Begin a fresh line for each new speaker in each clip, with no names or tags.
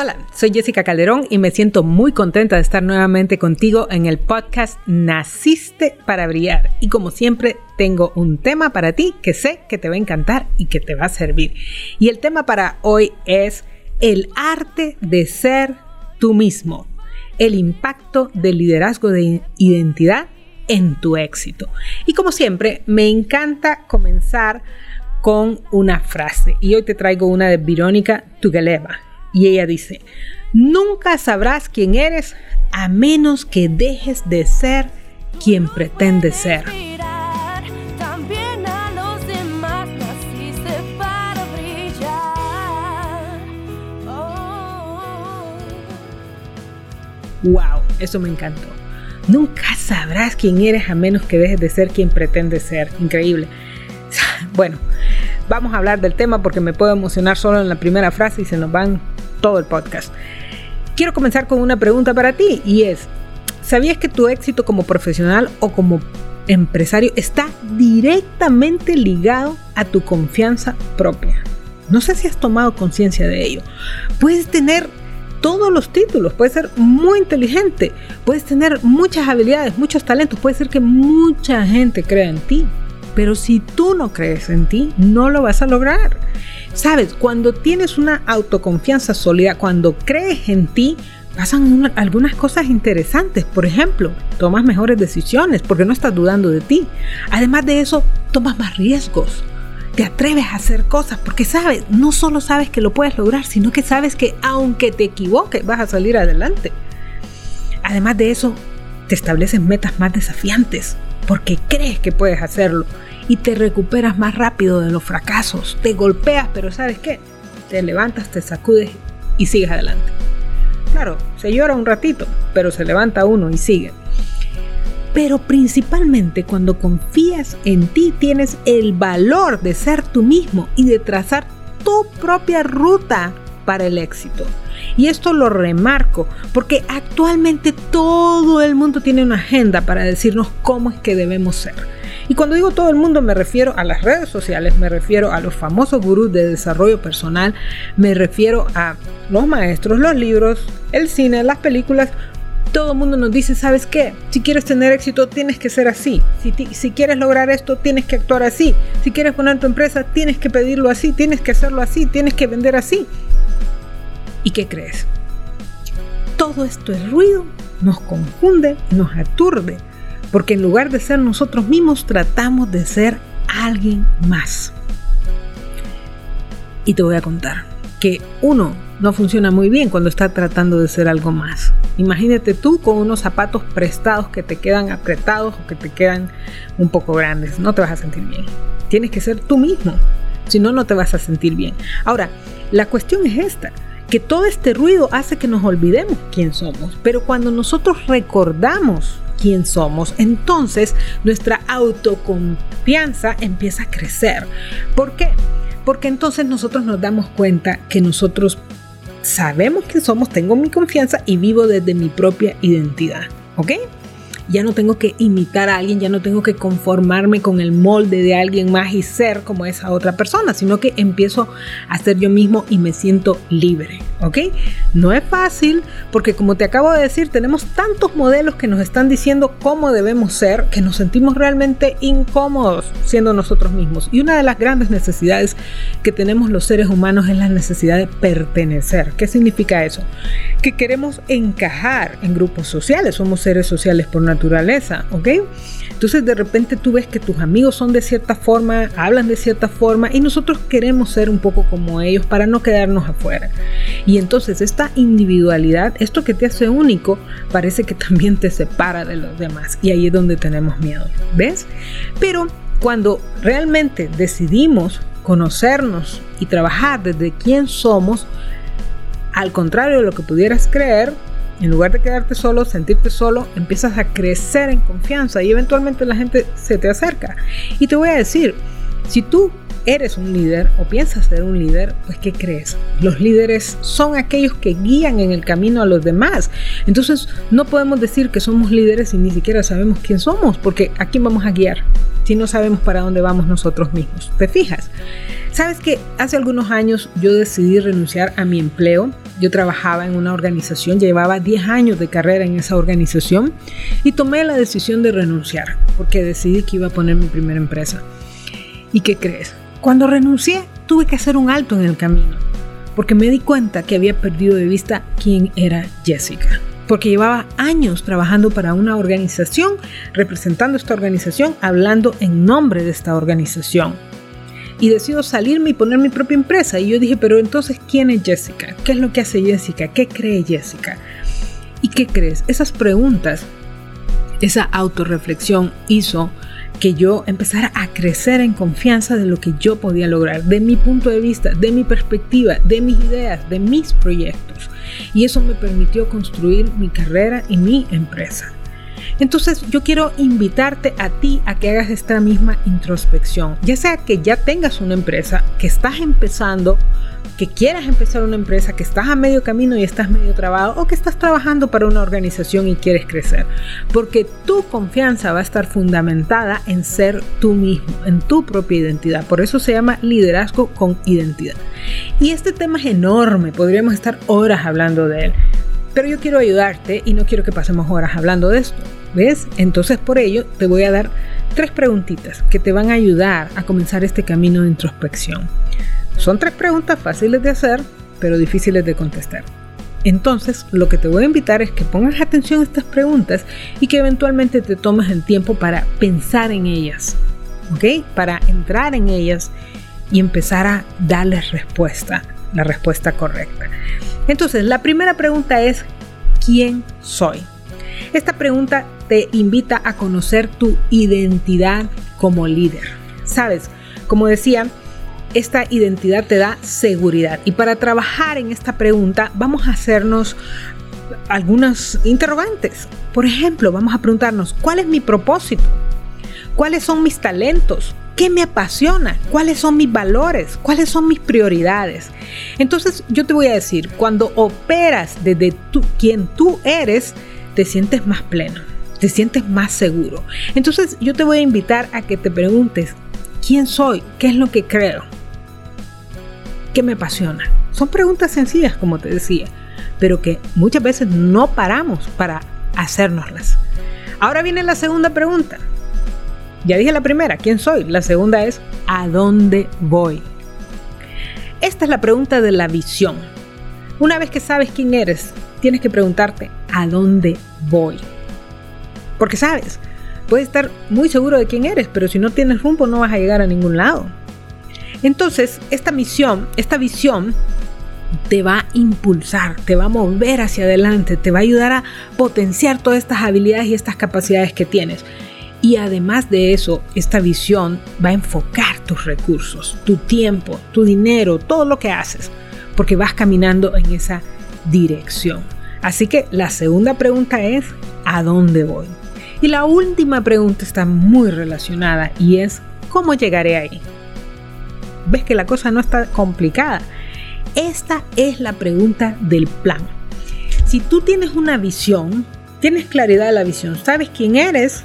Hola, soy Jessica Calderón y me siento muy contenta de estar nuevamente contigo en el podcast Naciste para Brillar. Y como siempre, tengo un tema para ti que sé que te va a encantar y que te va a servir. Y el tema para hoy es el arte de ser tú mismo, el impacto del liderazgo de identidad en tu éxito. Y como siempre, me encanta comenzar con una frase. Y hoy te traigo una de Verónica Tugeleva y ella dice, nunca sabrás quién eres a menos que dejes de ser quien pretendes ser. Wow, eso me encantó. Nunca sabrás quién eres a menos que dejes de ser quien pretendes ser. Increíble. Bueno, vamos a hablar del tema porque me puedo emocionar solo en la primera frase y se nos van todo el podcast. Quiero comenzar con una pregunta para ti y es, ¿sabías que tu éxito como profesional o como empresario está directamente ligado a tu confianza propia? No sé si has tomado conciencia de ello. Puedes tener todos los títulos, puedes ser muy inteligente, puedes tener muchas habilidades, muchos talentos, puede ser que mucha gente crea en ti, pero si tú no crees en ti, no lo vas a lograr. Sabes, cuando tienes una autoconfianza sólida, cuando crees en ti, pasan algunas cosas interesantes. Por ejemplo, tomas mejores decisiones porque no estás dudando de ti. Además de eso, tomas más riesgos. Te atreves a hacer cosas porque sabes, no solo sabes que lo puedes lograr, sino que sabes que aunque te equivoques, vas a salir adelante. Además de eso, te estableces metas más desafiantes porque crees que puedes hacerlo y te recuperas más rápido de los fracasos. Te golpeas, pero ¿sabes qué? Te levantas, te sacudes y sigues adelante. Claro, se llora un ratito, pero se levanta uno y sigue. Pero principalmente cuando confías en ti tienes el valor de ser tú mismo y de trazar tu propia ruta para el éxito. Y esto lo remarco porque actualmente todo el mundo tiene una agenda para decirnos cómo es que debemos ser. Y cuando digo todo el mundo me refiero a las redes sociales, me refiero a los famosos gurús de desarrollo personal, me refiero a los maestros, los libros, el cine, las películas. Todo el mundo nos dice, ¿sabes qué? Si quieres tener éxito, tienes que ser así. Si, si quieres lograr esto, tienes que actuar así. Si quieres poner tu empresa, tienes que pedirlo así, tienes que hacerlo así, tienes que vender así. ¿Y qué crees? Todo esto es ruido, nos confunde, nos aturde porque en lugar de ser nosotros mismos tratamos de ser alguien más. Y te voy a contar que uno no funciona muy bien cuando está tratando de ser algo más. Imagínate tú con unos zapatos prestados que te quedan apretados o que te quedan un poco grandes. No te vas a sentir bien. Tienes que ser tú mismo. Si no, no te vas a sentir bien. Ahora, la cuestión es esta que todo este ruido hace que nos olvidemos quién somos, pero cuando nosotros recordamos quién somos, entonces nuestra autoconfianza empieza a crecer. ¿Por qué? Porque entonces nosotros nos damos cuenta que nosotros sabemos quién somos, tengo mi confianza y vivo desde mi propia identidad. ¿Ok? Ya no tengo que imitar a alguien, ya no tengo que conformarme con el molde de alguien más y ser como esa otra persona, sino que empiezo a ser yo mismo y me siento libre, ¿ok? No es fácil porque como te acabo de decir, tenemos tantos modelos que nos están diciendo cómo debemos ser que nos sentimos realmente incómodos siendo nosotros mismos. Y una de las grandes necesidades que tenemos los seres humanos es la necesidad de pertenecer. ¿Qué significa eso? Que queremos encajar en grupos sociales, somos seres sociales por naturaleza naturaleza, ¿ok? Entonces de repente tú ves que tus amigos son de cierta forma, hablan de cierta forma y nosotros queremos ser un poco como ellos para no quedarnos afuera. Y entonces esta individualidad, esto que te hace único, parece que también te separa de los demás y ahí es donde tenemos miedo, ¿ves? Pero cuando realmente decidimos conocernos y trabajar desde quién somos, al contrario de lo que pudieras creer, en lugar de quedarte solo, sentirte solo, empiezas a crecer en confianza y eventualmente la gente se te acerca. Y te voy a decir, si tú eres un líder o piensas ser un líder, pues ¿qué crees? Los líderes son aquellos que guían en el camino a los demás. Entonces no podemos decir que somos líderes y ni siquiera sabemos quién somos, porque ¿a quién vamos a guiar si no sabemos para dónde vamos nosotros mismos? ¿Te fijas? Sabes que hace algunos años yo decidí renunciar a mi empleo. Yo trabajaba en una organización, llevaba 10 años de carrera en esa organización y tomé la decisión de renunciar porque decidí que iba a poner mi primera empresa. ¿Y qué crees? Cuando renuncié tuve que hacer un alto en el camino porque me di cuenta que había perdido de vista quién era Jessica porque llevaba años trabajando para una organización, representando esta organización, hablando en nombre de esta organización y decido salirme y poner mi propia empresa. Y yo dije, pero entonces, ¿quién es Jessica? ¿Qué es lo que hace Jessica? ¿Qué cree Jessica? ¿Y qué crees? Esas preguntas, esa autorreflexión hizo que yo empezara a crecer en confianza de lo que yo podía lograr, de mi punto de vista, de mi perspectiva, de mis ideas, de mis proyectos. Y eso me permitió construir mi carrera y mi empresa. Entonces yo quiero invitarte a ti a que hagas esta misma introspección, ya sea que ya tengas una empresa, que estás empezando, que quieras empezar una empresa, que estás a medio camino y estás medio trabado o que estás trabajando para una organización y quieres crecer. Porque tu confianza va a estar fundamentada en ser tú mismo, en tu propia identidad. Por eso se llama liderazgo con identidad. Y este tema es enorme, podríamos estar horas hablando de él. Pero yo quiero ayudarte y no quiero que pasemos horas hablando de esto. ¿Ves? Entonces por ello te voy a dar tres preguntitas que te van a ayudar a comenzar este camino de introspección. Son tres preguntas fáciles de hacer, pero difíciles de contestar. Entonces, lo que te voy a invitar es que pongas atención a estas preguntas y que eventualmente te tomes el tiempo para pensar en ellas, ¿ok? Para entrar en ellas y empezar a darles respuesta, la respuesta correcta. Entonces, la primera pregunta es, ¿quién soy? Esta pregunta te invita a conocer tu identidad como líder. Sabes, como decía, esta identidad te da seguridad. Y para trabajar en esta pregunta vamos a hacernos algunos interrogantes. Por ejemplo, vamos a preguntarnos, ¿cuál es mi propósito? ¿Cuáles son mis talentos? ¿Qué me apasiona? ¿Cuáles son mis valores? ¿Cuáles son mis prioridades? Entonces yo te voy a decir, cuando operas desde quien tú eres, te sientes más pleno, te sientes más seguro. Entonces yo te voy a invitar a que te preguntes, ¿quién soy? ¿Qué es lo que creo? ¿Qué me apasiona? Son preguntas sencillas, como te decía, pero que muchas veces no paramos para hacérnoslas. Ahora viene la segunda pregunta. Ya dije la primera, ¿quién soy? La segunda es, ¿a dónde voy? Esta es la pregunta de la visión. Una vez que sabes quién eres, tienes que preguntarte, ¿a dónde voy? Porque sabes, puedes estar muy seguro de quién eres, pero si no tienes rumbo no vas a llegar a ningún lado. Entonces, esta misión, esta visión te va a impulsar, te va a mover hacia adelante, te va a ayudar a potenciar todas estas habilidades y estas capacidades que tienes. Y además de eso, esta visión va a enfocar tus recursos, tu tiempo, tu dinero, todo lo que haces, porque vas caminando en esa dirección. Así que la segunda pregunta es, ¿a dónde voy? Y la última pregunta está muy relacionada y es, ¿cómo llegaré ahí? Ves que la cosa no está complicada. Esta es la pregunta del plan. Si tú tienes una visión, tienes claridad de la visión, sabes quién eres,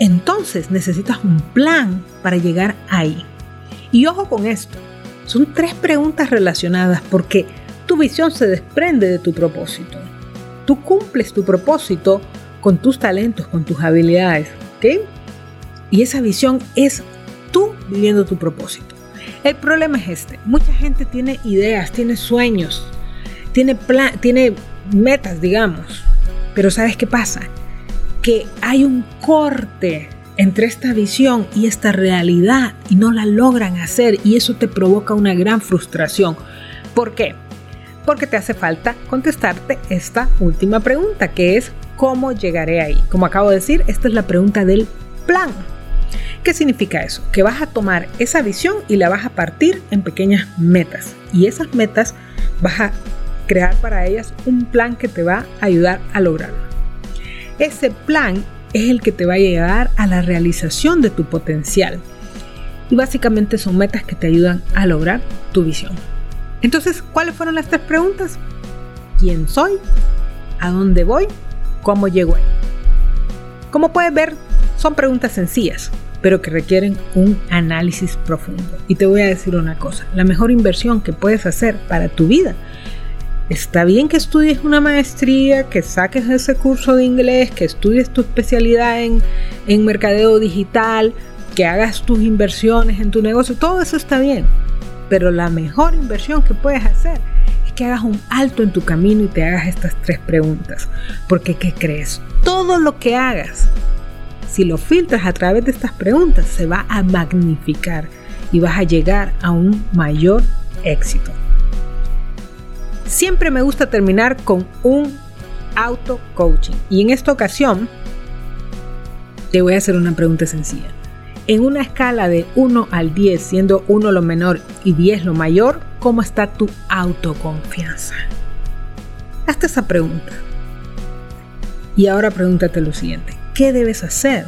entonces necesitas un plan para llegar ahí. Y ojo con esto, son tres preguntas relacionadas porque tu visión se desprende de tu propósito. Tú cumples tu propósito con tus talentos, con tus habilidades, ¿ok? Y esa visión es tú viviendo tu propósito. El problema es este, mucha gente tiene ideas, tiene sueños, tiene, tiene metas, digamos, pero ¿sabes qué pasa? Que hay un corte entre esta visión y esta realidad y no la logran hacer y eso te provoca una gran frustración. ¿Por qué? Porque te hace falta contestarte esta última pregunta, que es ¿cómo llegaré ahí? Como acabo de decir, esta es la pregunta del plan. ¿Qué significa eso? Que vas a tomar esa visión y la vas a partir en pequeñas metas. Y esas metas vas a crear para ellas un plan que te va a ayudar a lograrlo. Ese plan es el que te va a llevar a la realización de tu potencial. Y básicamente son metas que te ayudan a lograr tu visión. Entonces, ¿cuáles fueron las tres preguntas? ¿Quién soy? ¿A dónde voy? ¿Cómo llego ahí? Como puedes ver, son preguntas sencillas, pero que requieren un análisis profundo. Y te voy a decir una cosa, la mejor inversión que puedes hacer para tu vida Está bien que estudies una maestría, que saques ese curso de inglés, que estudies tu especialidad en, en mercadeo digital, que hagas tus inversiones en tu negocio, todo eso está bien. Pero la mejor inversión que puedes hacer es que hagas un alto en tu camino y te hagas estas tres preguntas. Porque, ¿qué crees? Todo lo que hagas, si lo filtras a través de estas preguntas, se va a magnificar y vas a llegar a un mayor éxito. Siempre me gusta terminar con un auto coaching y en esta ocasión te voy a hacer una pregunta sencilla. En una escala de 1 al 10, siendo 1 lo menor y 10 lo mayor, ¿cómo está tu autoconfianza? Hazte esa pregunta. Y ahora pregúntate lo siguiente. ¿Qué debes hacer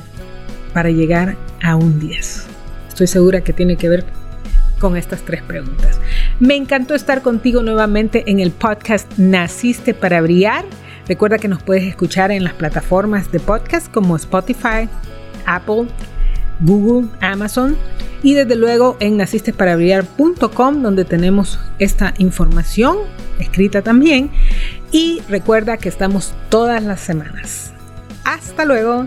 para llegar a un 10? Estoy segura que tiene que ver con estas tres preguntas. Me encantó estar contigo nuevamente en el podcast Naciste para Brillar. Recuerda que nos puedes escuchar en las plataformas de podcast como Spotify, Apple, Google, Amazon y desde luego en nacistesparabrillar.com donde tenemos esta información escrita también. Y recuerda que estamos todas las semanas. Hasta luego.